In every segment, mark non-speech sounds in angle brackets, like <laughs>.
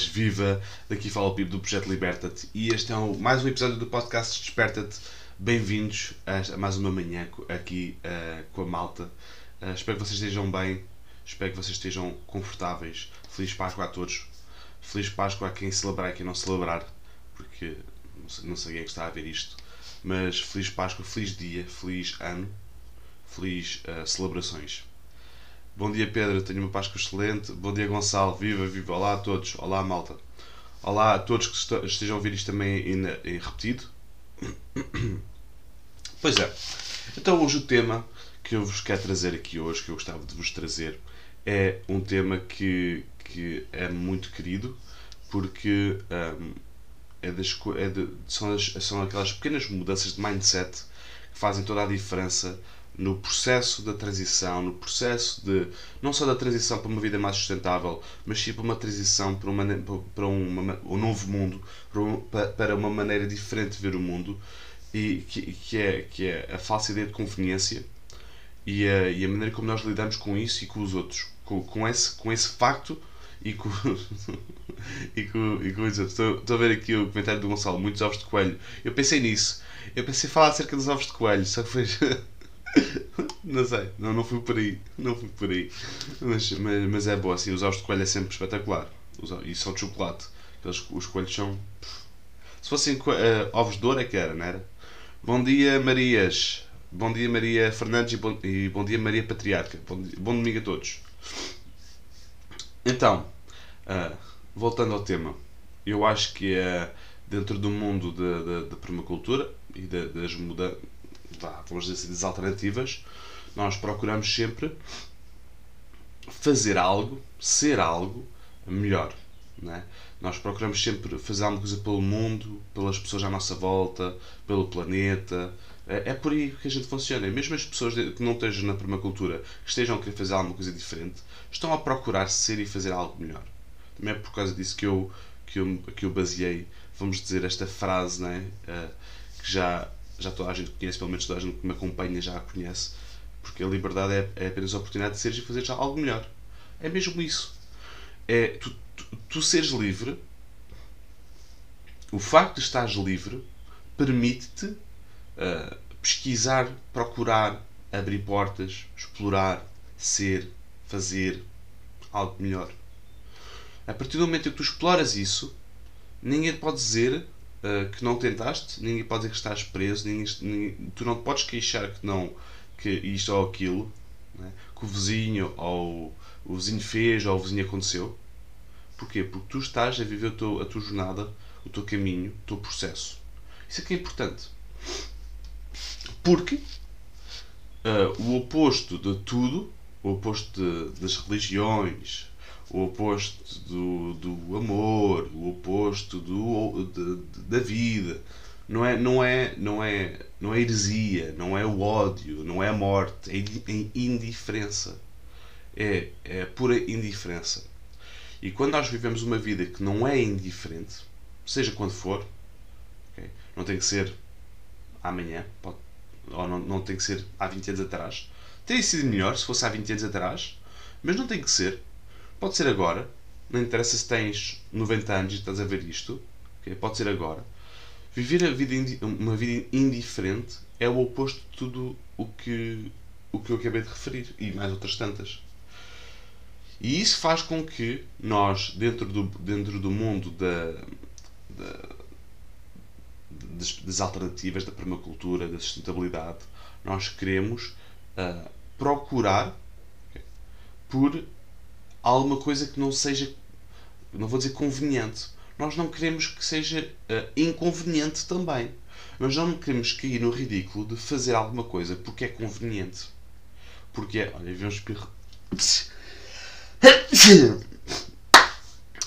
viva! Daqui fala o Pipo do Projeto Liberta-te e este é um, mais um episódio do podcast Desperta-te. Bem-vindos a, a, mais uma manhã aqui uh, com a malta. Uh, espero que vocês estejam bem, espero que vocês estejam confortáveis. Feliz Páscoa a todos. Feliz Páscoa a quem celebrar e quem não celebrar, porque não sei, não sei quem é que está a ver isto. Mas feliz Páscoa, feliz dia, feliz ano, feliz uh, celebrações. Bom dia Pedro, tenho uma Páscoa excelente. Bom dia Gonçalo, viva, viva. Olá a todos, olá malta. Olá a todos que estejam a ouvir isto também em, em repetido. <coughs> Pois é, então hoje o tema que eu vos quero trazer aqui hoje, que eu gostava de vos trazer, é um tema que, que é muito querido, porque um, é das, é de, são, as, são aquelas pequenas mudanças de mindset que fazem toda a diferença no processo da transição, no processo de não só da transição para uma vida mais sustentável, mas sim para uma transição para, uma, para uma, um novo mundo, para uma maneira diferente de ver o mundo, e que, que, é, que é a falsa ideia de conveniência e a, e a maneira como nós lidamos com isso e com os outros, com, com, esse, com esse facto e com, <laughs> e com, e com os. Estou, estou a ver aqui o comentário do Gonçalo, muitos ovos de coelho. Eu pensei nisso. Eu pensei falar acerca dos ovos de coelho, só que foi. <laughs> não sei, não, não fui por aí. Não fui por aí. Mas, mas, mas é bom, assim, os ovos de coelho é sempre espetacular. E são de chocolate. Aqueles, os coelhos são. Se fossem uh, ovos de ouro é que era, não era? Bom dia, Marias. Bom dia, Maria Fernandes e bom, e bom dia, Maria Patriarca. Bom, bom domingo a todos. Então, uh, voltando ao tema, eu acho que uh, dentro do mundo da permacultura e das mudanças vamos dizer assim, das alternativas, nós procuramos sempre fazer algo, ser algo melhor. Né? Nós procuramos sempre fazer alguma coisa pelo mundo, pelas pessoas à nossa volta, pelo planeta. É, é por aí que a gente funciona. Mesmo as pessoas que não estejam na permacultura, que estejam a querer fazer alguma coisa diferente, estão a procurar ser e fazer algo melhor. Também é por causa disso que eu, que eu, que eu baseei, vamos dizer, esta frase né? Uh, que já já toda a gente conhece, pelo menos toda a gente que me acompanha já a conhece, porque a liberdade é, é apenas a oportunidade de seres e fazer já algo melhor. É mesmo isso. É tu, tu, tu seres livre, o facto de estares livre permite-te uh, pesquisar, procurar, abrir portas, explorar, ser, fazer algo melhor. A partir do momento em que tu exploras isso, ninguém pode dizer uh, que não tentaste, ninguém pode dizer que estás preso, ninguém, ninguém, tu não te podes queixar que não que isto ou aquilo, né? que o vizinho ou o vizinho fez ou o vizinho aconteceu. Porquê? Porque tu estás a viver a tua, a tua jornada, o teu caminho, o teu processo. Isso é que é importante. Porque uh, o oposto de tudo, o oposto de, das religiões, o oposto do, do amor, o oposto do, de, de, da vida. Não é, não, é, não, é, não é heresia, não é o ódio, não é a morte, é, é indiferença. É, é pura indiferença. E quando nós vivemos uma vida que não é indiferente, seja quando for, okay? não tem que ser amanhã, pode, ou não, não tem que ser há 20 anos atrás. Teria sido melhor se fosse há 20 anos atrás, mas não tem que ser Pode ser agora, não interessa se tens 90 anos e estás a ver isto, okay? pode ser agora. Viver a vida uma vida indiferente é o oposto de tudo o que, o que eu acabei de referir e mais outras tantas. E isso faz com que nós, dentro do, dentro do mundo da, da das, das, alternativas, da permacultura, da sustentabilidade, nós queremos uh, procurar okay, por alguma coisa que não seja, não vou dizer conveniente. Nós não queremos que seja uh, inconveniente também. Mas não queremos cair no ridículo de fazer alguma coisa porque é conveniente. Porque é. Olha, vi um espirro.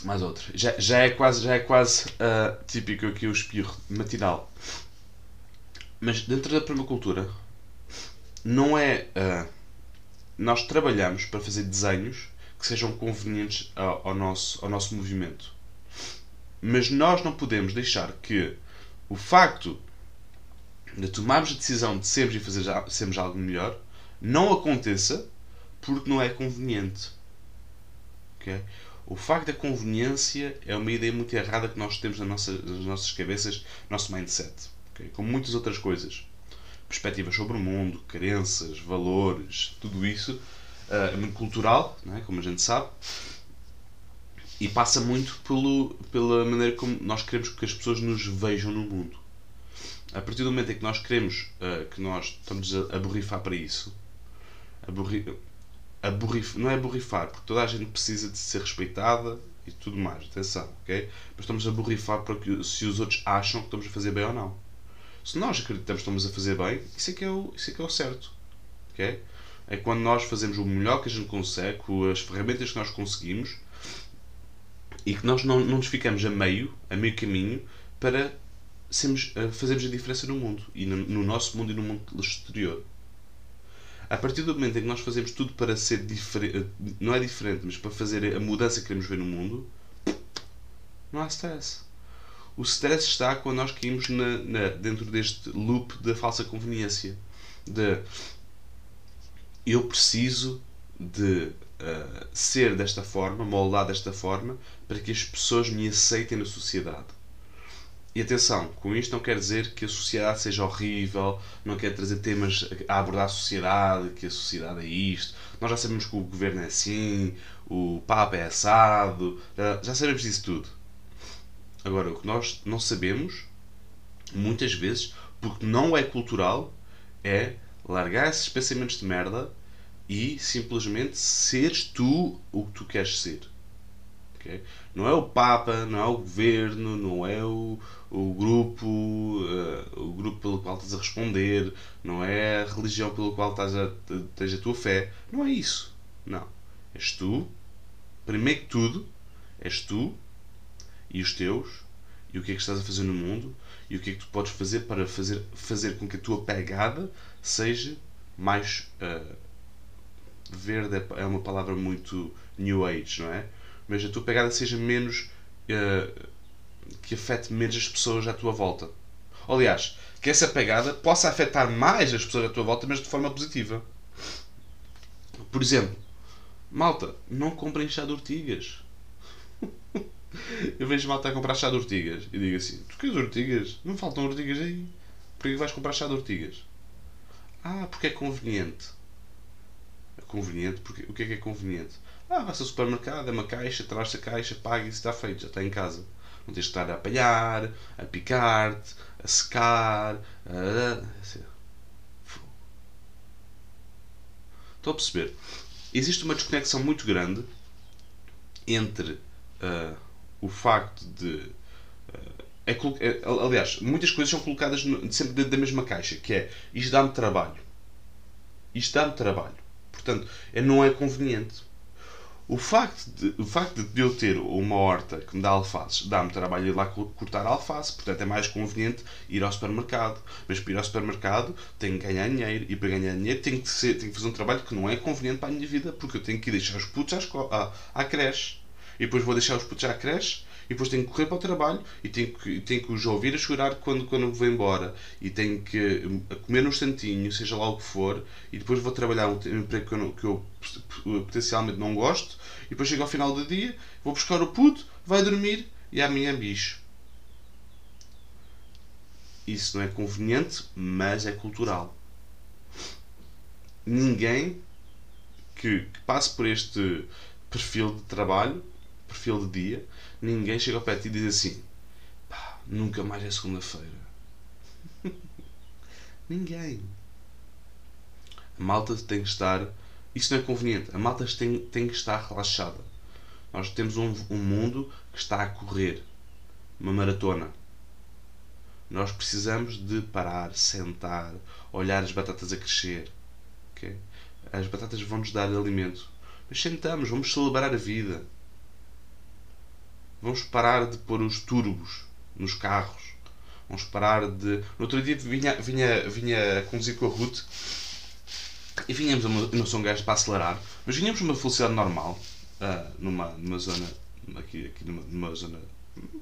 Mais outro. Já, já é quase, já é quase uh, típico aqui o espirro matinal. Mas dentro da permacultura, não é. Uh, nós trabalhamos para fazer desenhos que sejam convenientes ao, nosso, ao nosso movimento. Mas nós não podemos deixar que o facto de tomarmos a decisão de sermos e fazer sermos algo melhor não aconteça porque não é conveniente. Okay? O facto da conveniência é uma ideia muito errada que nós temos nas nossas, nas nossas cabeças, nosso mindset. Okay? Como muitas outras coisas. Perspectivas sobre o mundo, crenças, valores, tudo isso é muito cultural, é? como a gente sabe, e passa muito pelo, pela maneira como nós queremos que as pessoas nos vejam no mundo. A partir do momento em que nós queremos uh, que nós estamos a, borrifar para isso, a, a não é borrifar, porque toda a gente precisa de ser respeitada e tudo mais, atenção, ok? Mas estamos a borrifar para que se os outros acham que estamos a fazer bem ou não. Se nós acreditamos que estamos a fazer bem, isso é que é o, isso é, que é o certo, ok? É quando nós fazemos o melhor que a gente consegue, com as ferramentas que nós conseguimos e que nós não, não nos ficamos a meio, a meio caminho, para sermos, fazermos a diferença no mundo, e no, no, nosso mundo e no mundo exterior. A partir do momento em que nós fazemos tudo para ser diferente, não é diferente, mas para fazer a mudança que queremos ver no mundo, não há stress. O stress está quando nós caímos na, na, dentro deste loop da falsa conveniência. De eu preciso de uh, ser desta forma, moldar desta forma, para que as pessoas me aceitem na sociedade. E atenção, com isto não quer dizer que a sociedade seja horrível, não quer trazer temas a abordar a sociedade, que a sociedade é isto. Nós já sabemos que o governo é assim, o Papa é assado, já sabemos disso tudo. Agora, o que nós não sabemos, muitas vezes, porque não é cultural, é largar esses pensamentos de merda e simplesmente seres tu o que tu queres ser. Okay? Não é o Papa, não é o governo, não é o, o grupo, uh, o grupo pelo qual estás a responder, não é a religião pelo qual estás a, tens a tua fé. Não é isso. Não. És tu, primeiro que tudo, és tu e os teus, e o que é que estás a fazer no mundo, e o que é que tu podes fazer para fazer, fazer com que a tua pegada seja mais. Uh, verde é, é uma palavra muito New Age, não é? Mas a tua pegada seja menos. Uh, que afete menos as pessoas à tua volta. Aliás, que essa pegada possa afetar mais as pessoas à tua volta, mas de forma positiva. Por exemplo, malta, não comprem chá de ortigas. <laughs> Eu vejo malta a comprar chá de ortigas e digo assim: Tu queres ortigas? Não faltam ortigas aí. Por que vais comprar chá de ortigas? Ah, porque é conveniente. É conveniente? Porque, o que é que é conveniente? Ah, vai-se ao supermercado, é uma caixa, traz a caixa, paga e está feito, já está em casa. Não tens de estar a apanhar, a picar-te, a secar. A... Estou a perceber. Existe uma desconexão muito grande entre uh, o facto de. Uh, é, é, aliás, muitas coisas são colocadas no, sempre dentro da mesma caixa, que é isto dá-me trabalho. Isto dá-me trabalho. Portanto, é, não é conveniente. O facto, de, o facto de eu ter uma horta que me dá alfaces dá-me trabalho ir lá cortar alface, portanto é mais conveniente ir ao supermercado. Mas para ir ao supermercado tenho que ganhar dinheiro e para ganhar dinheiro tenho que, ser, tenho que fazer um trabalho que não é conveniente para a minha vida porque eu tenho que ir deixar os putos à, à, à creche e depois vou deixar os putos à creche e depois tenho que correr para o trabalho e tenho que, tenho que os ouvir a chorar quando, quando vou embora e tenho que hum, comer num instantinho, seja lá o que for, e depois vou trabalhar um emprego que eu, que eu potencialmente não gosto, e depois chego ao final do dia, vou buscar o puto, vai dormir e amanhã é bicho. Isso não é conveniente, mas é cultural. Ninguém que, que passe por este perfil de trabalho, perfil de dia, ninguém chega ao pé de ti e diz assim: pá, nunca mais é segunda-feira. <laughs> ninguém. A malta tem que estar. Isso não é conveniente. A malta tem, tem que estar relaxada. Nós temos um, um mundo que está a correr uma maratona. Nós precisamos de parar, sentar, olhar as batatas a crescer. Okay? As batatas vão nos dar alimento. Mas sentamos, vamos celebrar a vida. Vamos parar de pôr os turbos nos carros. Vamos parar de. No outro dia vinha, vinha, vinha a conduzir com a Ruth e vinhamos a uma. Não gajo para acelerar, mas vinhamos a uma velocidade normal, uh, numa, numa zona. Aqui, aqui numa, numa zona.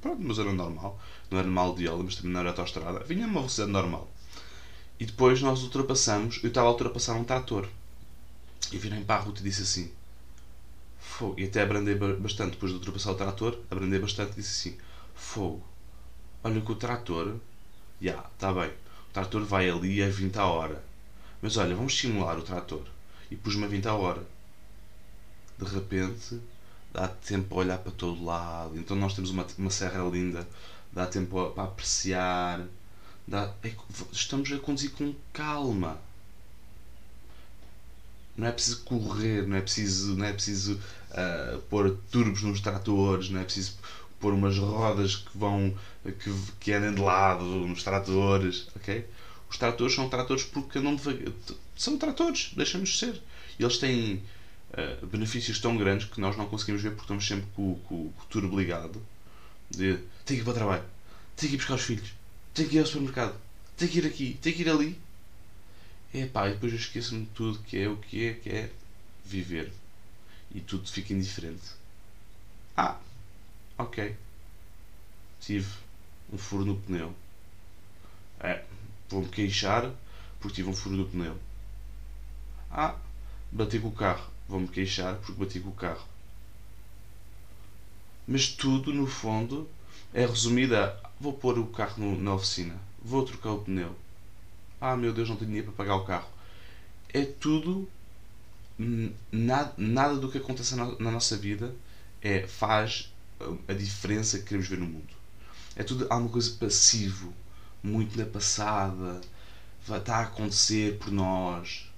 Pronto, numa zona normal. Não era mal de mas também não era autostrada. Vinha a uma velocidade normal. E depois nós ultrapassamos. Eu estava a ultrapassar um trator. E virei para a Ruth e disse assim: Fogo. E até abrandei bastante, depois de ultrapassar o trator, abrandei bastante e disse assim: Fogo, olha que o trator, já, yeah, está bem, o trator vai ali a 20 a hora. Mas olha, vamos simular o trator. E pus-me a 20 a hora. De repente, dá tempo a olhar para todo lado. Então nós temos uma, uma serra linda, dá tempo a, para apreciar. Dá, é, estamos a conduzir com calma não é preciso correr, não é preciso, não é preciso uh, pôr turbos nos tratores, não é preciso pôr umas rodas que vão que, que andem de lado nos tratores, ok? Os tratores são tratores porque não. São tratores, deixamos de ser. Eles têm uh, benefícios tão grandes que nós não conseguimos ver porque estamos sempre com, com, com o turbo ligado. De tenho que ir para o trabalho, tenho que ir buscar os filhos, tenho que ir ao supermercado, tenho que ir aqui, tenho que ir ali é e depois eu esqueço-me de tudo que é o que é, que é viver. E tudo fica indiferente. Ah, ok. Tive um furo no pneu. É, vou-me queixar porque tive um furo no pneu. Ah, bati com o carro. Vou-me queixar porque bati com o carro. Mas tudo, no fundo, é resumido a vou pôr o carro no, na oficina, vou trocar o pneu, ah meu Deus, não tenho dinheiro para pagar o carro. É tudo, nada, nada do que acontece na, nossa vida é, faz a diferença que queremos ver no mundo. É tudo alguma coisa passivo, muito na passada, está a acontecer por nós,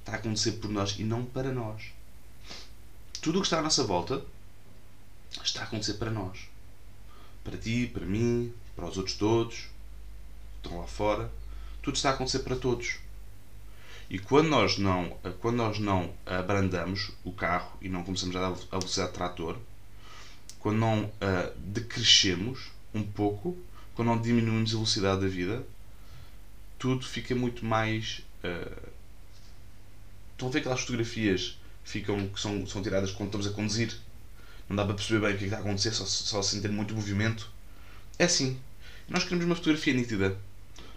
está a acontecer por nós e não para nós. Tudo o que está à nossa volta está a acontecer para nós. Para ti, para mim, para os outros todos, que estão lá fora tudo está a acontecer para todos. E quando nós não, quando nós não abrandamos o carro e não começamos a dar a velocidade de trator, quando não uh, decrescemos um pouco, quando não diminuímos a velocidade da vida, tudo fica muito mais. Uh, estão a ver aquelas fotografias ficam, que são, são tiradas quando estamos a conduzir? Não dá para perceber bem o que, é está a acontecer, só, só sentir muito movimento. É assim. Nós queremos uma fotografia nítida.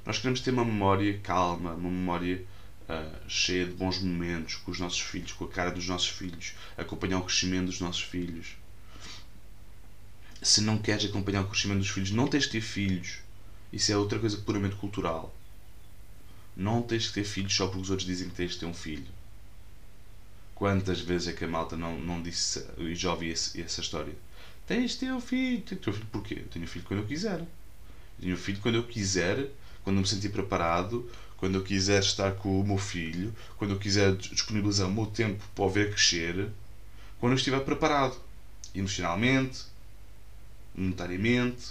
Nós queremos ter uma memória calma, uma memória uh, cheia de bons momentos com os nossos filhos, com a cara dos nossos filhos, acompanhar o crescimento dos nossos filhos. Se não queres acompanhar o crescimento dos filhos, não tens de ter filhos. Isso é outra coisa puramente cultural. Não tens de ter filhos só porque os outros dizem que tens de ter um filho. Quantas vezes é que a malta não, não disse, e já ouvi esse, essa história? Tens de ter um filho. Tens de ter um filho porquê? Eu tenho filho quando eu quiser. Tenho um filho quando eu quiser quando me sentir preparado, quando eu quiser estar com o meu filho, quando eu quiser disponibilizar o meu tempo para o ver crescer, quando eu estiver preparado, emocionalmente, monetariamente,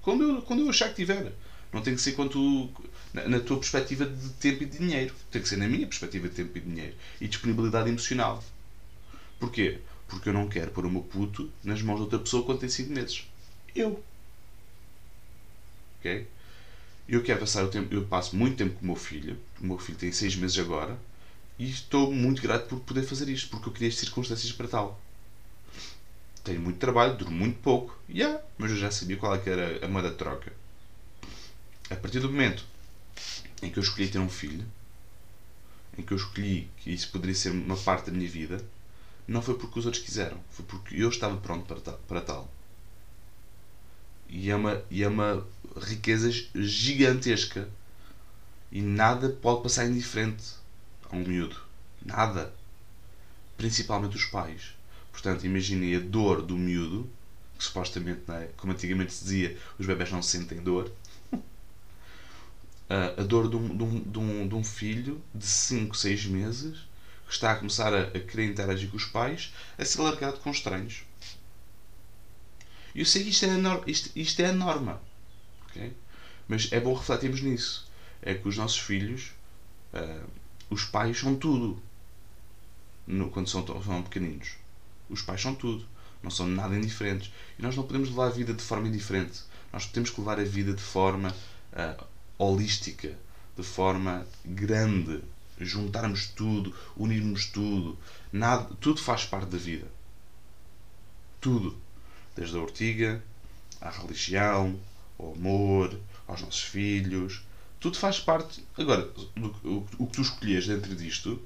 quando eu, quando eu achar que tiver. Não tem que ser quanto na, na tua perspectiva de tempo e de dinheiro. Tem que ser na minha perspectiva de tempo e dinheiro. E disponibilidade emocional. Porquê? Porque eu não quero pôr o meu puto nas mãos de outra pessoa quando tem 5 meses. Eu. Ok? Eu quero passar o tempo, eu passo muito tempo com o meu filho, o meu filho tem 6 meses agora, e estou muito grato por poder fazer isto, porque eu queria as circunstâncias para tal. Tenho muito trabalho, durmo muito pouco, yeah, mas eu já sabia qual é que era a moeda de troca. A partir do momento em que eu escolhi ter um filho, em que eu escolhi que isso poderia ser uma parte da minha vida, não foi porque os outros quiseram, foi porque eu estava pronto para, para tal. E é uma, e é uma riqueza gigantesca. E nada pode passar indiferente a um miúdo. Nada. Principalmente os pais. Portanto, imaginem a dor do miúdo, que supostamente, é? como antigamente se dizia, os bebés não sentem dor. <laughs> a dor de um, de, um, de, um, de um filho de 5, 6 meses que está a começar a, a querer interagir com os pais a ser largado com estranhos. Eu sei que isto é a, isto, isto é a norma. Okay? Mas é bom refletirmos nisso. É que os nossos filhos, uh, os pais são tudo. No, quando são, são pequeninos. Os pais são tudo. Não são nada indiferentes. E nós não podemos levar a vida de forma indiferente. Nós temos que levar a vida de forma uh, holística, de forma grande. Juntarmos tudo, unirmos tudo. Nada, tudo faz parte da vida. Tudo desde a ortiga, à religião, ao amor, aos nossos filhos. Tudo faz parte. Agora, o, o, o que tu escolhes dentro disto,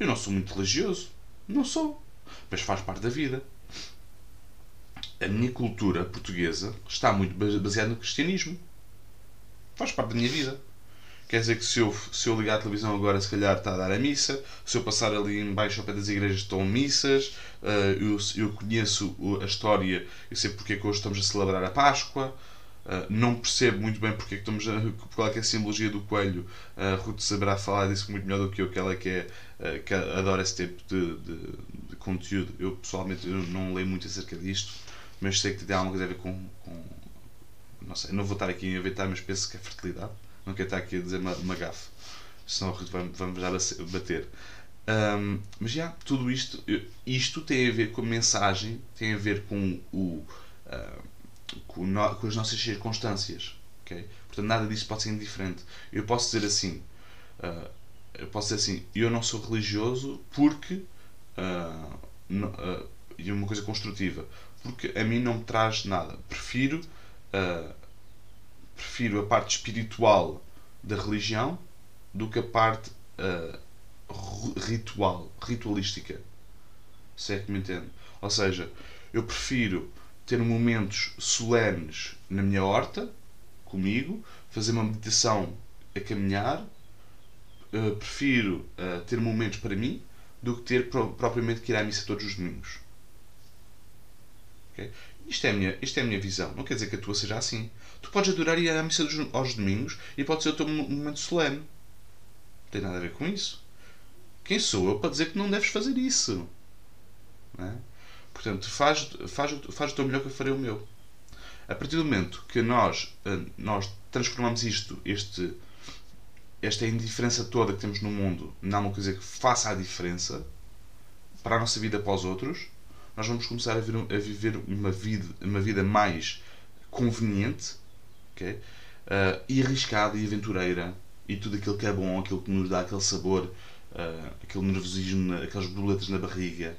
eu não sou muito religioso. Não sou. mas faz parte da vida. A minha cultura portuguesa está muito baseada no cristianismo. Faz parte da minha vida. Quer dizer que se eu, se eu ligar a televisão agora, se calhar está a dar a missa. Se eu passar ali embaixo ao pé das igrejas, estão missas. Uh, eu, eu conheço a história, eu sei porque é que hoje estamos a celebrar a Páscoa. Uh, não percebo muito bem porque é que estamos a, qual é, é a simbologia do coelho. A uh, Ruth saberá falar disso muito melhor do que eu, que ela é que, é, uh, que adora esse tipo de, de, de, conteúdo. Eu pessoalmente eu não leio muito acerca disto, mas sei que tem alguma coisa a ver com, com. não sei, não vou estar aqui a inventar, mas penso que é fertilidade. Não quero estar aqui a dizer uma, uma gafe, senão vamos, vamos já bater. Um, mas já, tudo isto, isto tem a ver com a mensagem, tem a ver com o. com, no, com as nossas circunstâncias. Okay? Portanto, nada disso pode ser indiferente. Eu posso dizer assim, uh, eu posso dizer assim, eu não sou religioso porque uh, no, uh, e uma coisa construtiva, porque a mim não me traz nada. Prefiro prefiro a parte espiritual da religião do que a parte ritual, ritualística. Se é que me entende. Ou seja, eu prefiro ter momentos solenes na minha horta, comigo, fazer uma meditação a caminhar. Uh, prefiro uh, ter momentos para mim do que ter pro propriamente que ir à missa todos os domingos. Okay? Isto, é a minha, isto é a minha visão. Não quer dizer que a tua seja assim. Tu podes adorar ir à missa aos domingos e pode ser o teu momento solene. Não tem nada a ver com isso. Quem sou eu para dizer que não deves fazer isso? Não é? Portanto, faz, faz, faz o teu melhor que eu farei o meu. A partir do momento que nós, eh, nós transformamos isto, este, esta indiferença toda que temos no mundo, alguma coisa que faça a diferença para a nossa vida para os outros, nós vamos começar a, vir, a viver uma vida, uma vida mais conveniente okay? Uh, e arriscada e aventureira e tudo aquilo que é bom, aquilo que nos dá aquele sabor, uh, aquele nervosismo, aquelas borboletas na barriga,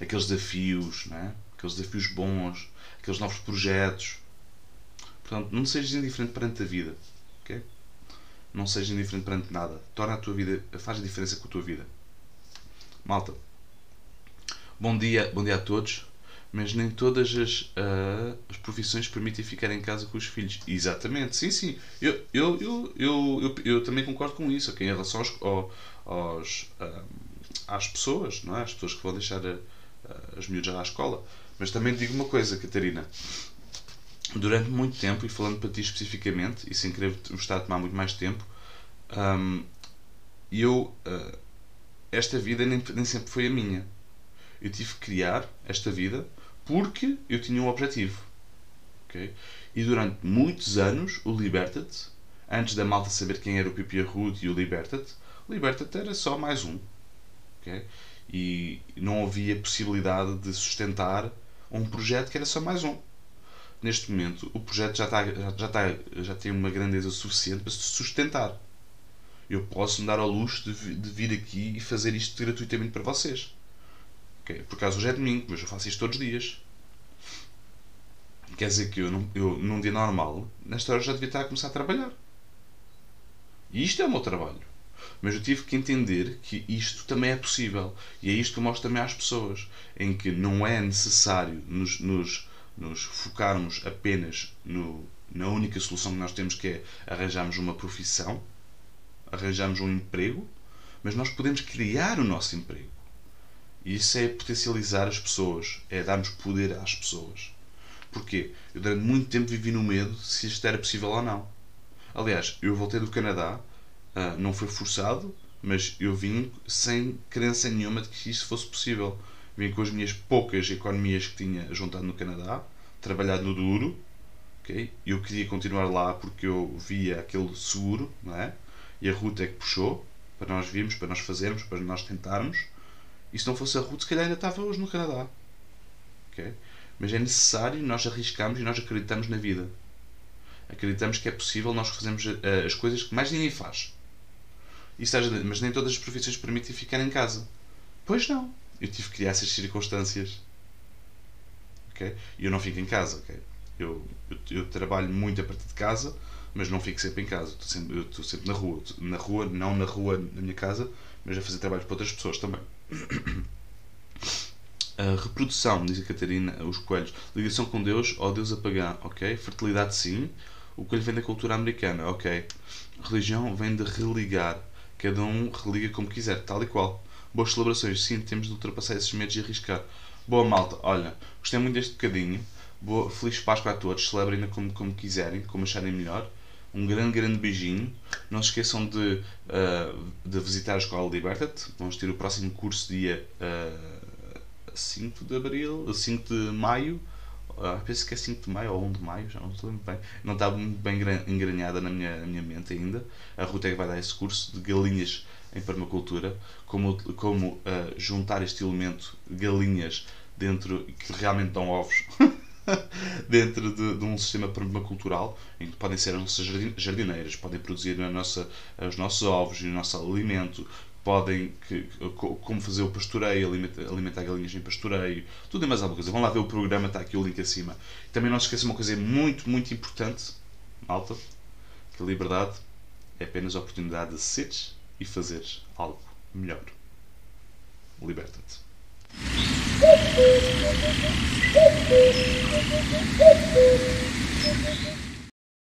aqueles desafios, não é? aqueles desafios bons, aqueles novos projetos. Portanto, não sejas indiferente perante a vida. Okay? Não sejas indiferente perante nada. Torna a tua vida, faz a diferença com a tua vida. Malta. Bom dia, bom dia a todos. Mas nem todas as, uh, as profissões permitem ficar em casa com os filhos. Exatamente, sim, sim. Eu, eu, eu, eu, eu, eu também concordo com isso. Okay? Em relação aos, aos, uh, às pessoas, não é? As pessoas que vão deixar a, as miúdas à escola. Mas também digo uma coisa, Catarina. Durante muito tempo, e falando para ti especificamente, e sem querer vos estar a tomar muito mais tempo, um, eu. Uh, esta vida nem, nem sempre foi a minha. Eu tive que criar esta vida porque eu tinha um objetivo. Okay? E durante muitos anos, o Liberta-te, antes da malta saber quem era o Pipi Ruth e o Liberta-te, Liberta-te era só mais um. Okay? E não havia possibilidade de sustentar um projeto que era só mais um. Neste momento, o projeto já, está, já, está, já tem uma grandeza suficiente para se sustentar. Eu posso me dar ao luxo de, de vir aqui e fazer isto gratuitamente para vocês. Okay? Por acaso hoje é domingo, mas eu faço isto todos os dias. Quer dizer que eu, eu, num dia normal, nesta hora já devia estar a começar a trabalhar. E isto é o meu trabalho. Mas eu tive que entender que isto também é possível. E é isto que eu mostro também às pessoas. Em que não é necessário nos, nos, nos focarmos apenas no, na única solução que nós temos, que é arranjarmos uma profissão, arranjarmos um emprego, mas nós podemos criar o nosso emprego. E isso é potencializar as pessoas, é darmos poder às pessoas. Porquê? Eu durante muito tempo vivi no medo se isto era possível ou não. Aliás, eu voltei do Canadá Uh, não foi forçado, mas eu vim sem crença nenhuma de que isso fosse possível. Vim com as minhas poucas economias que tinha juntado no Canadá, trabalhado no duro, okay? eu queria continuar lá porque eu via aquele seguro, não é? E a Ruth é que puxou para nós virmos, para nós fazermos, para nós tentarmos. E se não fosse a Ruth, se calhar ainda estava hoje no Canadá. Okay? Mas é necessário nós arriscarmos e nós acreditamos na vida. Acreditamos que é possível nós fazermos eh, as coisas que mais ninguém faz. Mas nem todas as profissões permitem ficar em casa. Pois não. Eu tive que criar essas circunstâncias. Okay? E eu não fico em casa. Okay? Eu, eu, eu, trabalho muito a partir de casa, mas não fico sempre em casa. Estou sempre, eu estou sempre na rua. Na rua, não na rua na minha casa, mas a fazer trabalho para outras pessoas também. <coughs> A reprodução, diz a Catarina, os coelhos. Ligação com Deus, ó Deus apagão, ok? Fertilidade, sim. O coelho vem da cultura americana, ok? Religião vem de religar. Cada um religa como quiser, tal e qual. Boas celebrações, sim, temos de ultrapassar esses medos e arriscar. Boa malta, olha, gostei muito deste bocadinho. Boa, feliz Páscoa a todos, celebrem-na como, como quiserem, como acharem melhor. Um grande, grande beijinho. Não se esqueçam de, uh, de visitar a Escola Liberta-te. Vamos ter o próximo curso dia uh, 5 de abril, 5 de maio. Uh, penso que é 5 de maio ou 1 de maio, já não estou muito bem. Não está muito bem engranhada na minha, na minha mente ainda. A Ruta é que vai dar esse curso de galinhas em permacultura. Como, como uh, juntar este elemento galinhas dentro que realmente dão ovos. <laughs> dentro de, de, um sistema permacultural em que podem ser as nossas jardineiras, podem produzir a nossa, os nossos ovos e o nosso alimento, podem que, como fazer o pastoreio, alimentar, alimentar galinhas em pastoreio, tudo e mais alguma coisa. Vão lá ver o programa, está aqui o link acima. Também não se esqueça uma coisa muito, muito importante, malta, que a liberdade é apenas a oportunidade de seres e fazeres algo melhor. Liberta-te.